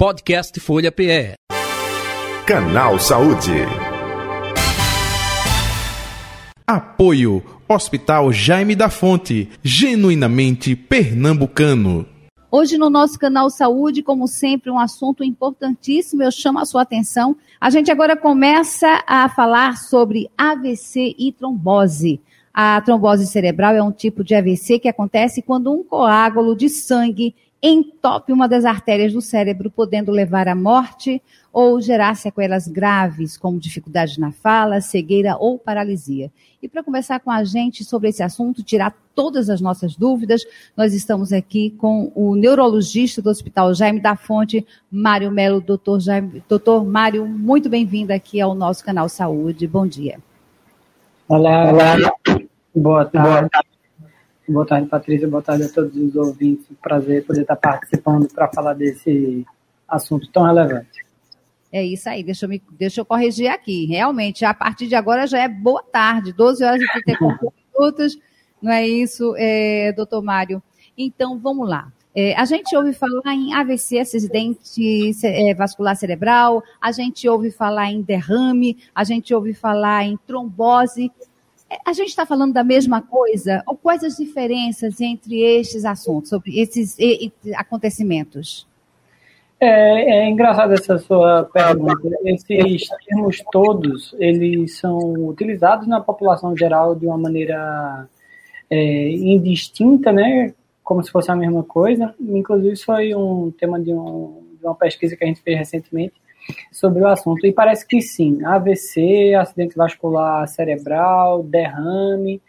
Podcast Folha PE. Canal Saúde. Apoio Hospital Jaime da Fonte, genuinamente pernambucano. Hoje no nosso canal Saúde, como sempre, um assunto importantíssimo, eu chamo a sua atenção. A gente agora começa a falar sobre AVC e trombose. A trombose cerebral é um tipo de AVC que acontece quando um coágulo de sangue entope uma das artérias do cérebro, podendo levar à morte ou gerar sequelas graves, como dificuldade na fala, cegueira ou paralisia. E para conversar com a gente sobre esse assunto, tirar todas as nossas dúvidas, nós estamos aqui com o neurologista do Hospital Jaime da Fonte, Mário Melo. Doutor, Jaime, doutor Mário, muito bem-vindo aqui ao nosso canal Saúde. Bom dia. Olá, olá. Boa tarde. Boa tarde, Patrícia. Boa tarde a todos os ouvintes. Prazer poder estar participando para falar desse assunto tão relevante. É isso aí, deixa eu, me, deixa eu corrigir aqui. Realmente, a partir de agora já é boa tarde, 12 horas e 34 minutos, não é isso, é, doutor Mário? Então, vamos lá. É, a gente ouve falar em AVC, acidente é, vascular cerebral, a gente ouve falar em derrame, a gente ouve falar em trombose. É, a gente está falando da mesma coisa? Ou quais as diferenças entre estes assuntos, sobre esses acontecimentos? É, é engraçado essa sua pergunta. Esses termos todos, eles são utilizados na população geral de uma maneira é, indistinta, né? Como se fosse a mesma coisa. Inclusive, isso foi um tema de, um, de uma pesquisa que a gente fez recentemente sobre o assunto. E parece que sim, AVC, acidente vascular cerebral, derrame,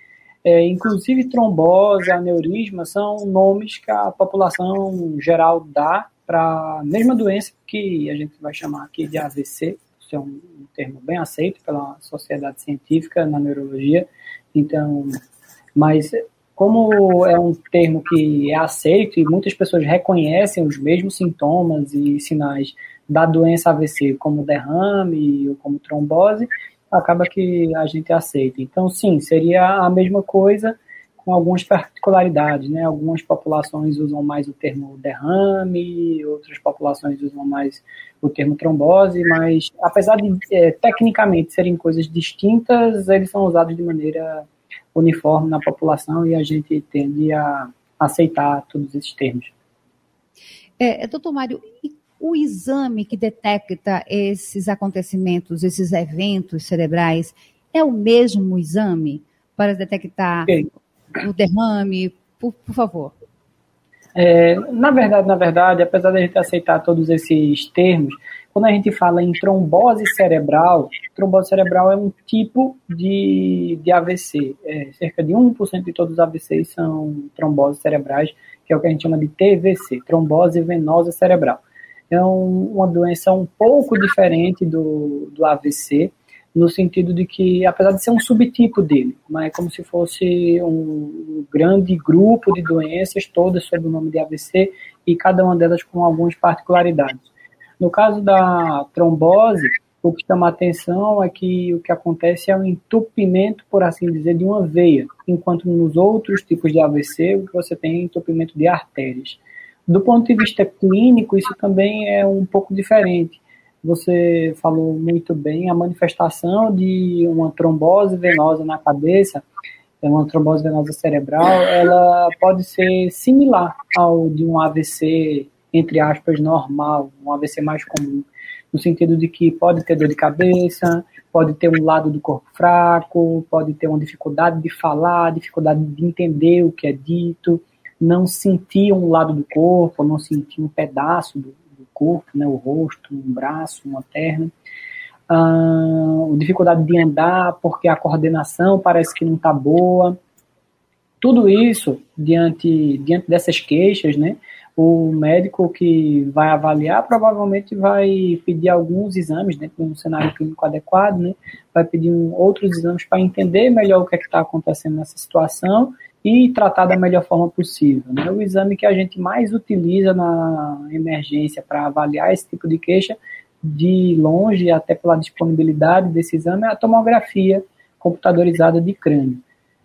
é, inclusive trombose, aneurisma, são nomes que a população geral dá para a mesma doença que a gente vai chamar aqui de AVC, isso é um termo bem aceito pela sociedade científica na neurologia, então, mas como é um termo que é aceito e muitas pessoas reconhecem os mesmos sintomas e sinais da doença AVC, como derrame ou como trombose, acaba que a gente aceita. Então, sim, seria a mesma coisa, com algumas particularidades, né? Algumas populações usam mais o termo derrame, outras populações usam mais o termo trombose, mas apesar de é, tecnicamente serem coisas distintas, eles são usados de maneira uniforme na população e a gente tende a aceitar todos esses termos. É, doutor Mário, e o exame que detecta esses acontecimentos, esses eventos cerebrais, é o mesmo exame para detectar okay o derrame, por, por favor? É, na verdade, na verdade, apesar de a gente aceitar todos esses termos, quando a gente fala em trombose cerebral, trombose cerebral é um tipo de, de AVC. É, cerca de 1% de todos os AVCs são tromboses cerebrais, que é o que a gente chama de TVC, trombose venosa cerebral. É um, uma doença um pouco diferente do, do AVC, no sentido de que, apesar de ser um subtipo dele, mas é como se fosse um grande grupo de doenças, todas sob o nome de AVC, e cada uma delas com algumas particularidades. No caso da trombose, o que chama a atenção é que o que acontece é um entupimento, por assim dizer, de uma veia, enquanto nos outros tipos de AVC você tem entupimento de artérias. Do ponto de vista clínico, isso também é um pouco diferente. Você falou muito bem, a manifestação de uma trombose venosa na cabeça, é uma trombose venosa cerebral, ela pode ser similar ao de um AVC, entre aspas, normal, um AVC mais comum, no sentido de que pode ter dor de cabeça, pode ter um lado do corpo fraco, pode ter uma dificuldade de falar, dificuldade de entender o que é dito, não sentir um lado do corpo, não sentir um pedaço do, corpo, né, o rosto, um braço, uma perna. Uh, dificuldade de andar porque a coordenação parece que não está boa. Tudo isso, diante, diante dessas queixas, né, o médico que vai avaliar provavelmente vai pedir alguns exames dentro de um cenário clínico adequado, né, vai pedir um, outros exames para entender melhor o que é está acontecendo nessa situação e tratar da melhor forma possível. Né? O exame que a gente mais utiliza na emergência para avaliar esse tipo de queixa, de longe, até pela disponibilidade desse exame, é a tomografia computadorizada de crânio.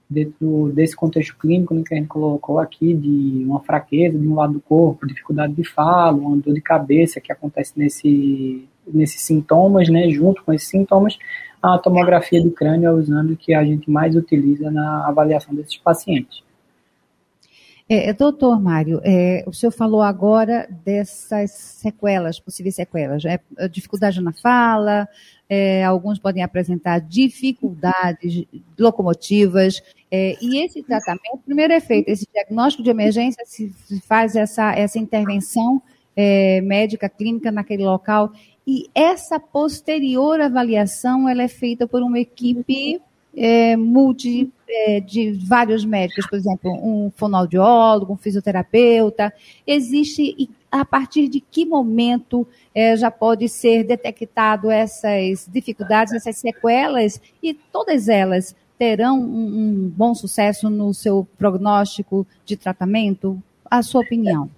dentro desse contexto clínico né, que a gente colocou aqui, de uma fraqueza de um lado do corpo, dificuldade de fala, uma dor de cabeça que acontece nesse, nesses sintomas, né, junto com esses sintomas, a tomografia do crânio é o exame que a gente mais utiliza na avaliação desses pacientes. É, doutor Mário, é, o senhor falou agora dessas sequelas, possíveis sequelas, é, dificuldade na fala, é, alguns podem apresentar dificuldades locomotivas, é, e esse tratamento, primeiro é feito esse diagnóstico de emergência, se faz essa, essa intervenção é, médica, clínica naquele local, e essa posterior avaliação, ela é feita por uma equipe é, multi, é, de vários médicos, por exemplo, um fonoaudiólogo, um fisioterapeuta. Existe, a partir de que momento é, já pode ser detectado essas dificuldades, essas sequelas, e todas elas terão um, um bom sucesso no seu prognóstico de tratamento? A sua opinião?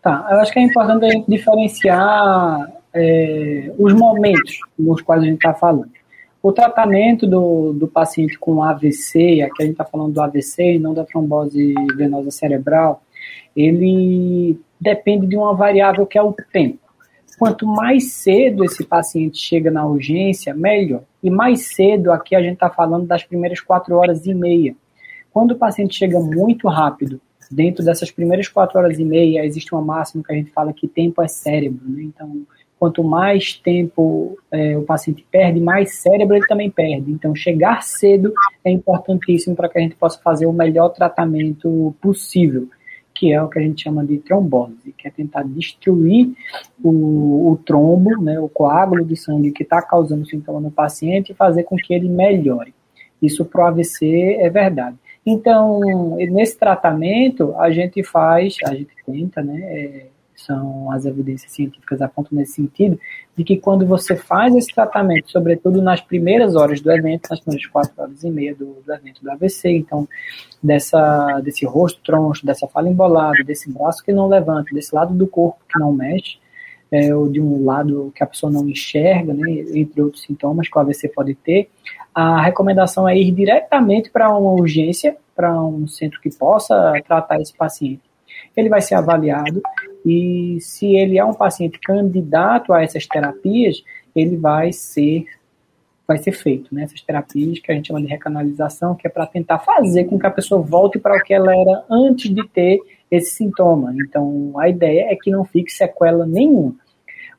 Tá, eu acho que é importante diferenciar é, os momentos nos quais a gente está falando. O tratamento do, do paciente com AVC, aqui a gente está falando do AVC e não da trombose venosa cerebral, ele depende de uma variável que é o tempo. Quanto mais cedo esse paciente chega na urgência, melhor. E mais cedo, aqui a gente está falando das primeiras quatro horas e meia. Quando o paciente chega muito rápido, dentro dessas primeiras quatro horas e meia, existe uma máxima que a gente fala que tempo é cérebro. Né? Então, quanto mais tempo é, o paciente perde, mais cérebro ele também perde. Então, chegar cedo é importantíssimo para que a gente possa fazer o melhor tratamento possível, que é o que a gente chama de trombose, que é tentar destruir o, o trombo, né, o coágulo de sangue que está causando sintoma no paciente e fazer com que ele melhore. Isso para o AVC é verdade. Então, nesse tratamento, a gente faz, a gente tenta, né, é, são as evidências científicas apontam nesse sentido, de que quando você faz esse tratamento, sobretudo nas primeiras horas do evento, nas primeiras quatro horas e meia do, do evento do AVC, então, dessa, desse rosto troncho, dessa fala embolada, desse braço que não levanta, desse lado do corpo que não mexe, é, ou de um lado que a pessoa não enxerga, né, entre outros sintomas que o AVC pode ter, a recomendação é ir diretamente para uma urgência, para um centro que possa tratar esse paciente. Ele vai ser avaliado e se ele é um paciente candidato a essas terapias, ele vai ser vai ser feito, né? Essas terapias que a gente chama de recanalização, que é para tentar fazer com que a pessoa volte para o que ela era antes de ter esse sintoma. Então, a ideia é que não fique sequela nenhuma.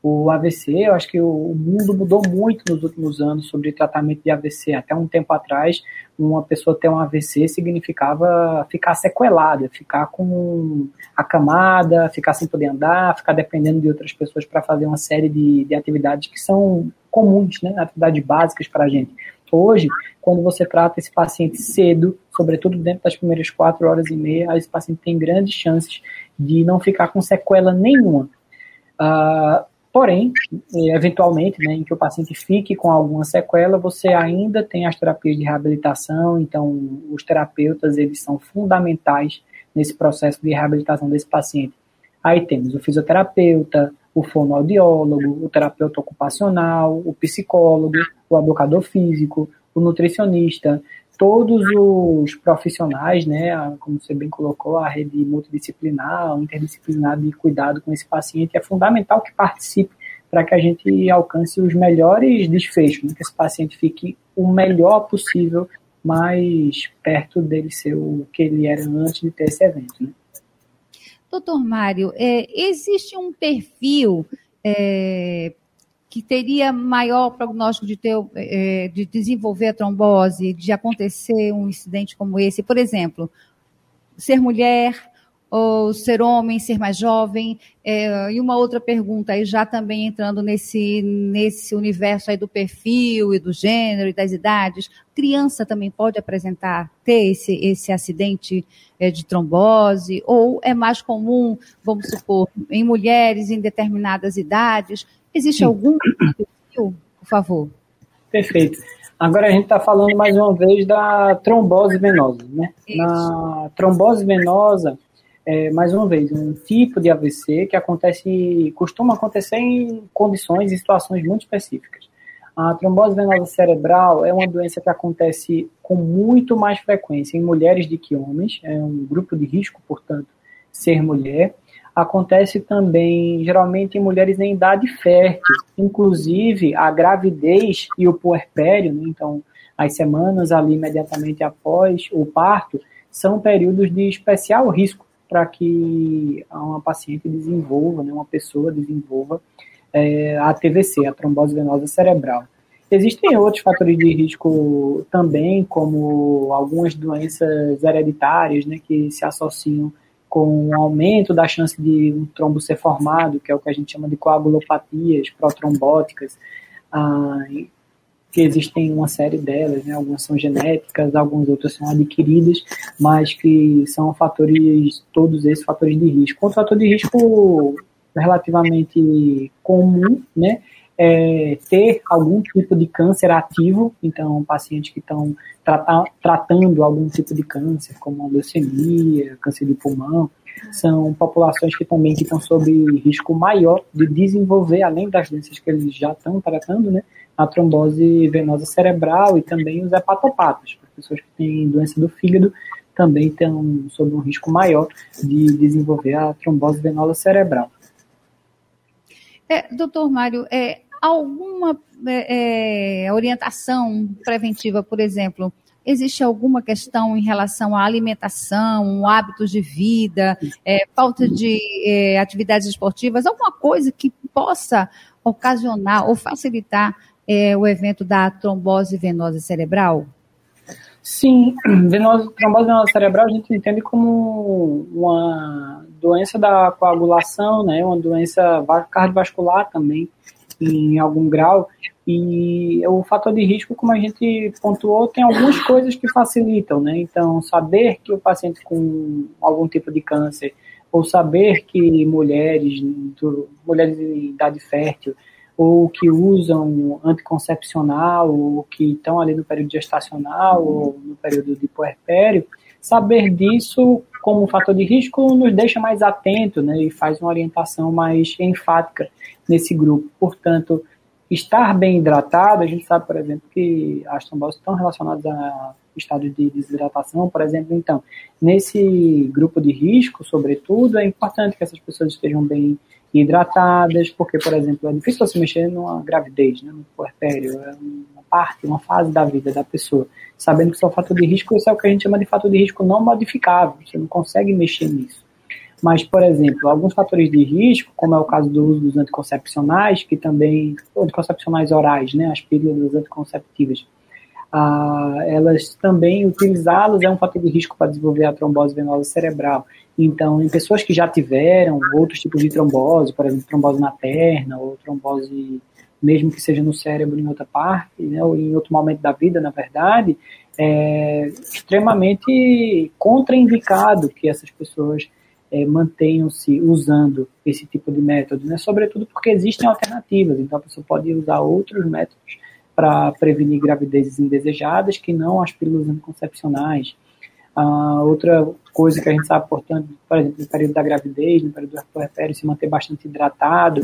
O AVC, eu acho que o mundo mudou muito nos últimos anos sobre tratamento de AVC. Até um tempo atrás, uma pessoa ter um AVC significava ficar sequelada, ficar com a camada, ficar sem poder andar, ficar dependendo de outras pessoas para fazer uma série de, de atividades que são comuns, né, atividades básicas para a gente. Hoje, quando você trata esse paciente cedo, sobretudo dentro das primeiras quatro horas e meia, esse paciente tem grandes chances de não ficar com sequela nenhuma. Uh, Porém, eventualmente, né, em que o paciente fique com alguma sequela, você ainda tem as terapias de reabilitação, então os terapeutas eles são fundamentais nesse processo de reabilitação desse paciente. Aí temos o fisioterapeuta, o fonoaudiólogo, o terapeuta ocupacional, o psicólogo, o educador físico, o nutricionista, todos os profissionais, né, como você bem colocou, a rede multidisciplinar, interdisciplinar de cuidado com esse paciente, é fundamental que participe para que a gente alcance os melhores desfechos, né, que esse paciente fique o melhor possível, mais perto dele ser o que ele era antes de ter esse evento. Né? Doutor Mário, é, existe um perfil é, que teria maior prognóstico de, ter, é, de desenvolver a trombose, de acontecer um incidente como esse? Por exemplo, ser mulher ou ser homem, ser mais jovem? É, e uma outra pergunta aí, já também entrando nesse, nesse universo aí do perfil e do gênero e das idades, criança também pode apresentar, ter esse, esse acidente é, de trombose? Ou é mais comum, vamos supor, em mulheres em determinadas idades? Existe algum perfil, por favor? Perfeito. Agora a gente está falando mais uma vez da trombose venosa, né? Isso. Na trombose venosa, é, mais uma vez, um tipo de AVC que acontece, costuma acontecer em condições e situações muito específicas. A trombose venosa cerebral é uma doença que acontece com muito mais frequência em mulheres do que homens, é um grupo de risco, portanto, ser mulher. Acontece também, geralmente, em mulheres em idade fértil, inclusive a gravidez e o puerpério, né? então, as semanas ali imediatamente após o parto, são períodos de especial risco para que uma paciente desenvolva, né, uma pessoa desenvolva é, a TVC, a trombose venosa cerebral. Existem outros fatores de risco também, como algumas doenças hereditárias, né, que se associam com o aumento da chance de um trombo ser formado, que é o que a gente chama de coagulopatias protrombóticas, ah, que existem uma série delas, né? algumas são genéticas, algumas outras são adquiridas, mas que são fatores, todos esses fatores de risco. Outro fator de risco relativamente comum, né, é ter algum tipo de câncer ativo, então pacientes que estão trata tratando algum tipo de câncer, como leucemia, câncer de pulmão, são populações que também que estão sob risco maior de desenvolver, além das doenças que eles já estão tratando, né, a trombose venosa cerebral e também os hepatopatas, para pessoas que têm doença do fígado também estão sob um risco maior de desenvolver a trombose venosa cerebral. É, doutor Mário, é, alguma é, é, orientação preventiva, por exemplo, existe alguma questão em relação à alimentação, hábitos de vida, é, falta de é, atividades esportivas, alguma coisa que possa ocasionar ou facilitar é, o evento da trombose venosa cerebral? Sim, venosa, trombose venosa cerebral a gente entende como uma doença da coagulação, né, uma doença cardiovascular também, em algum grau, e o fator de risco, como a gente pontuou, tem algumas coisas que facilitam, né? Então, saber que o paciente com algum tipo de câncer, ou saber que mulheres, mulheres em idade fértil, ou que usam anticoncepcional, ou que estão ali no período gestacional, ou no período de puerpério, saber disso como fator de risco nos deixa mais atento né, e faz uma orientação mais enfática nesse grupo. Portanto, estar bem hidratado, a gente sabe, por exemplo, que as tromboses estão relacionadas a estado de desidratação, por exemplo. Então, nesse grupo de risco, sobretudo, é importante que essas pessoas estejam bem hidratadas, porque, por exemplo, é difícil você mexer numa gravidez, né, no puerpério, é uma parte, uma fase da vida da pessoa. Sabendo que isso é um fator de risco, isso é o que a gente chama de fator de risco não modificável, você não consegue mexer nisso. Mas, por exemplo, alguns fatores de risco, como é o caso do uso dos anticoncepcionais, que também, anticoncepcionais orais, né, as pílulas anticonceptivas, ah, elas também utilizá-las é um fator de risco para desenvolver a trombose venosa cerebral. Então, em pessoas que já tiveram outros tipos de trombose, por exemplo, trombose na perna ou trombose mesmo que seja no cérebro em outra parte, né, ou em outro momento da vida, na verdade, é extremamente contraindicado que essas pessoas é, mantenham-se usando esse tipo de método, né, sobretudo porque existem alternativas, então a pessoa pode usar outros métodos para prevenir gravidezes indesejadas que não as pílulas anticoncepcionais. Ah, outra coisa que a gente sabe, portanto, por exemplo, no período da gravidez, no período do puerpério, se manter bastante hidratado.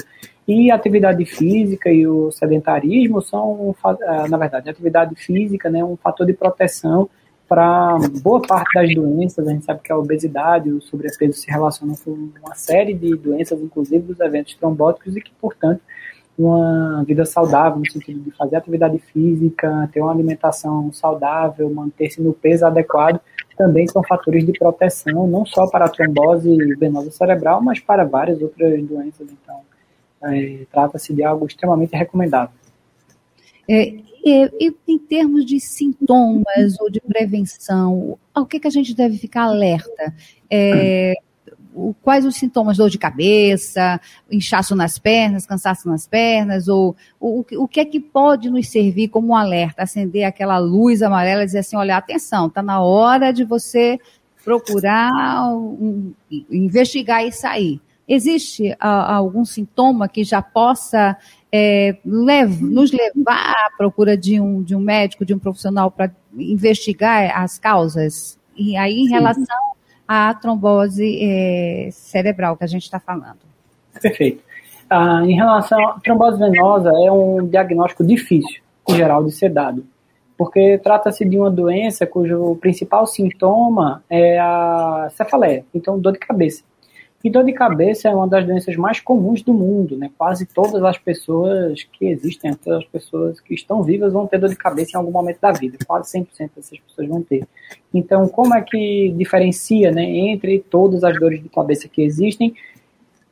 E a atividade física e o sedentarismo são, ah, na verdade, a atividade física é né, um fator de proteção para boa parte das doenças. A gente sabe que a obesidade e o sobrepeso se relacionam com uma série de doenças, inclusive dos eventos trombóticos, e que, portanto, uma vida saudável, no sentido de fazer atividade física, ter uma alimentação saudável, manter-se no peso adequado, também são fatores de proteção, não só para a trombose venosa cerebral, mas para várias outras doenças. Então, é, trata-se de algo extremamente recomendável. É, e, em termos de sintomas ou de prevenção, ao que, que a gente deve ficar alerta? É, quais os sintomas? Dor de cabeça, inchaço nas pernas, cansaço nas pernas, ou o, o que é que pode nos servir como um alerta, acender aquela luz amarela e dizer assim, olha, atenção, está na hora de você procurar um, investigar e sair. Existe a, algum sintoma que já possa é, lev nos levar à procura de um, de um médico, de um profissional para investigar as causas? E aí, em Sim. relação a trombose é, cerebral que a gente está falando. Perfeito. Ah, em relação à trombose venosa, é um diagnóstico difícil, em geral, de ser dado, porque trata-se de uma doença cujo principal sintoma é a cefaleia, então dor de cabeça. E dor de cabeça é uma das doenças mais comuns do mundo, né? Quase todas as pessoas que existem, todas as pessoas que estão vivas vão ter dor de cabeça em algum momento da vida. Quase 100% dessas pessoas vão ter. Então, como é que diferencia, né, entre todas as dores de cabeça que existem,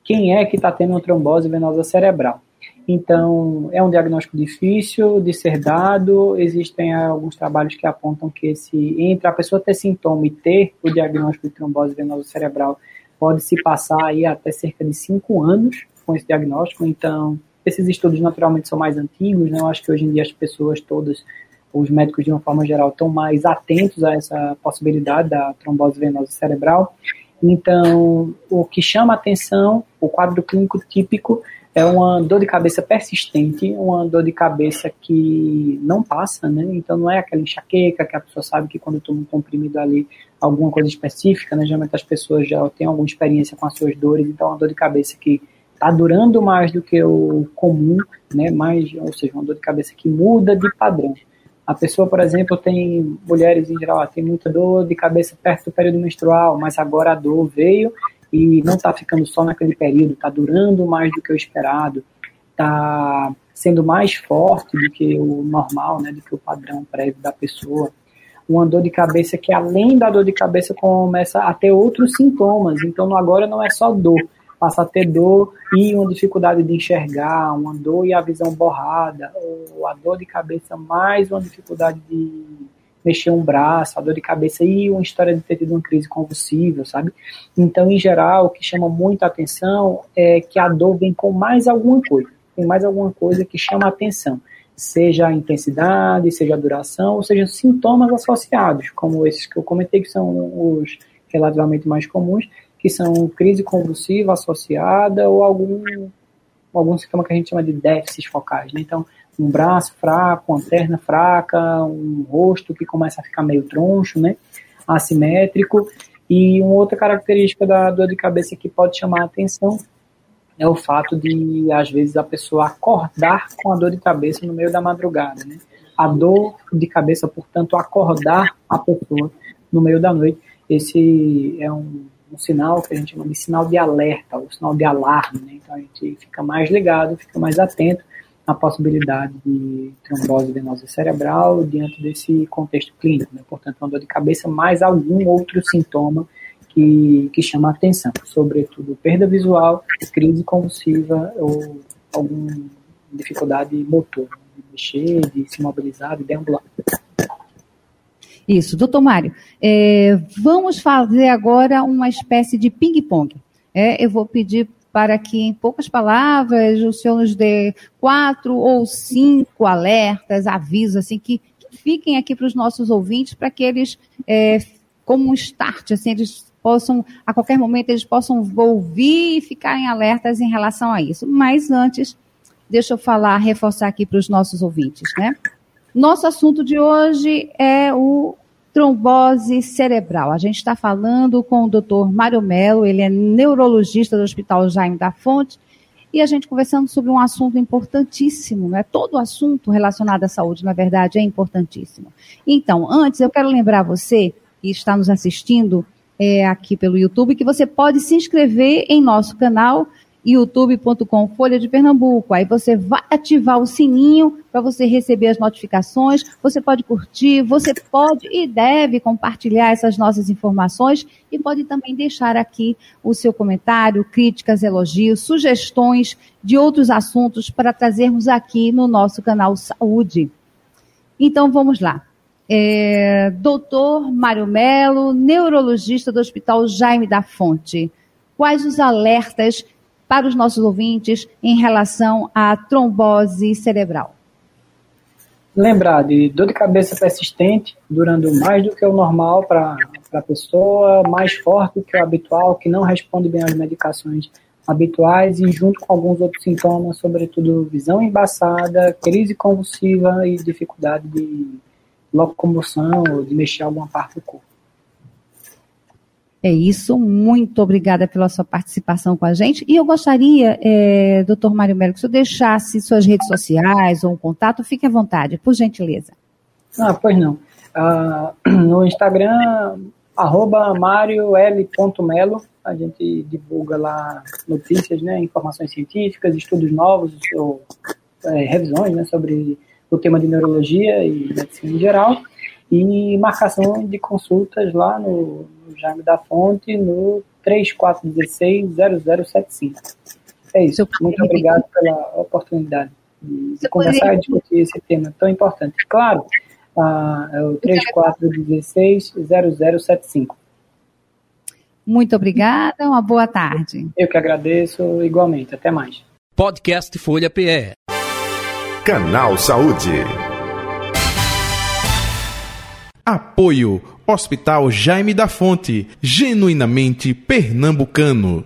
quem é que está tendo uma trombose venosa cerebral? Então, é um diagnóstico difícil de ser dado. Existem alguns trabalhos que apontam que esse, entre a pessoa ter sintoma e ter o diagnóstico de trombose venosa cerebral, pode se passar aí até cerca de cinco anos com esse diagnóstico. Então, esses estudos naturalmente são mais antigos, né? Eu acho que hoje em dia as pessoas todas, os médicos de uma forma geral, estão mais atentos a essa possibilidade da trombose venosa cerebral. Então, o que chama atenção, o quadro clínico típico é uma dor de cabeça persistente, uma dor de cabeça que não passa, né? Então não é aquela enxaqueca que a pessoa sabe que quando toma um comprimido ali, alguma coisa específica, né? Geralmente as pessoas já têm alguma experiência com as suas dores, então é uma dor de cabeça que está durando mais do que o comum, né? Mais, ou seja, uma dor de cabeça que muda de padrão. A pessoa, por exemplo, tem mulheres em geral, tem muita dor de cabeça perto do período menstrual, mas agora a dor veio e não está ficando só naquele período, está durando mais do que o esperado, está sendo mais forte do que o normal, né, do que o padrão prévio da pessoa. Uma dor de cabeça que, além da dor de cabeça, começa a ter outros sintomas. Então, agora não é só dor, passa a ter dor e uma dificuldade de enxergar, uma dor e a visão borrada, ou a dor de cabeça mais uma dificuldade de mexer um braço, a dor de cabeça e uma história de ter tido uma crise convulsiva, sabe? Então, em geral, o que chama muita atenção é que a dor vem com mais alguma coisa, tem mais alguma coisa que chama atenção, seja a intensidade, seja a duração, ou seja, sintomas associados, como esses que eu comentei, que são os relativamente mais comuns, que são crise convulsiva associada ou algum, algum sintoma que a gente chama de déficits focais, né? Então, um braço fraco, uma perna fraca, um rosto que começa a ficar meio troncho, né? Assimétrico. E uma outra característica da dor de cabeça que pode chamar a atenção é o fato de, às vezes, a pessoa acordar com a dor de cabeça no meio da madrugada, né? A dor de cabeça, portanto, acordar a pessoa no meio da noite. Esse é um, um sinal que a gente chama de sinal de alerta, ou sinal de alarme, né? Então a gente fica mais ligado, fica mais atento a possibilidade de trombose venosa cerebral diante desse contexto clínico. Né? Portanto, uma dor de cabeça mais algum outro sintoma que, que chama a atenção, sobretudo perda visual, crise convulsiva ou alguma dificuldade motor, de mexer, de se mobilizar, de deambular. Isso, doutor Mário, é, vamos fazer agora uma espécie de ping-pong. É, eu vou pedir para que, em poucas palavras, o senhor nos dê quatro ou cinco alertas, avisos, assim, que, que fiquem aqui para os nossos ouvintes, para que eles, é, como um start, assim, eles possam, a qualquer momento, eles possam ouvir e ficarem alertas em relação a isso. Mas antes, deixa eu falar, reforçar aqui para os nossos ouvintes, né? Nosso assunto de hoje é o trombose cerebral. A gente está falando com o Dr. Mário Melo, ele é neurologista do Hospital Jaime da Fonte, e a gente conversando sobre um assunto importantíssimo, né? Todo assunto relacionado à saúde, na verdade, é importantíssimo. Então, antes, eu quero lembrar você que está nos assistindo é, aqui pelo YouTube que você pode se inscrever em nosso canal youtube.com Folha de Pernambuco. Aí você vai ativar o sininho para você receber as notificações. Você pode curtir, você pode e deve compartilhar essas nossas informações e pode também deixar aqui o seu comentário, críticas, elogios, sugestões de outros assuntos para trazermos aqui no nosso canal Saúde. Então vamos lá. É, doutor Mário Melo, neurologista do Hospital Jaime da Fonte. Quais os alertas para os nossos ouvintes em relação à trombose cerebral? Lembrar de dor de cabeça persistente, durando mais do que o normal para a pessoa, mais forte do que o habitual, que não responde bem às medicações habituais e junto com alguns outros sintomas, sobretudo visão embaçada, crise convulsiva e dificuldade de locomoção ou de mexer alguma parte do corpo. É isso, muito obrigada pela sua participação com a gente. E eu gostaria, é, doutor Mário Melo, que o senhor deixasse suas redes sociais ou um contato, fique à vontade, por gentileza. Ah, pois não. Ah, no Instagram, arroba mariol.melo, a gente divulga lá notícias, né, informações científicas, estudos novos, ou, é, revisões né, sobre o tema de neurologia e medicina em geral, e marcação de consultas lá no, no Jaime da Fonte, no 3416-0075. É isso. Muito obrigado pela oportunidade de, de conversar e discutir esse tema tão importante. Claro, ah, é o 3416-0075. Muito obrigada, uma boa tarde. Eu que agradeço igualmente. Até mais. Podcast Folha PE. Canal Saúde. Apoio Hospital Jaime da Fonte, genuinamente pernambucano.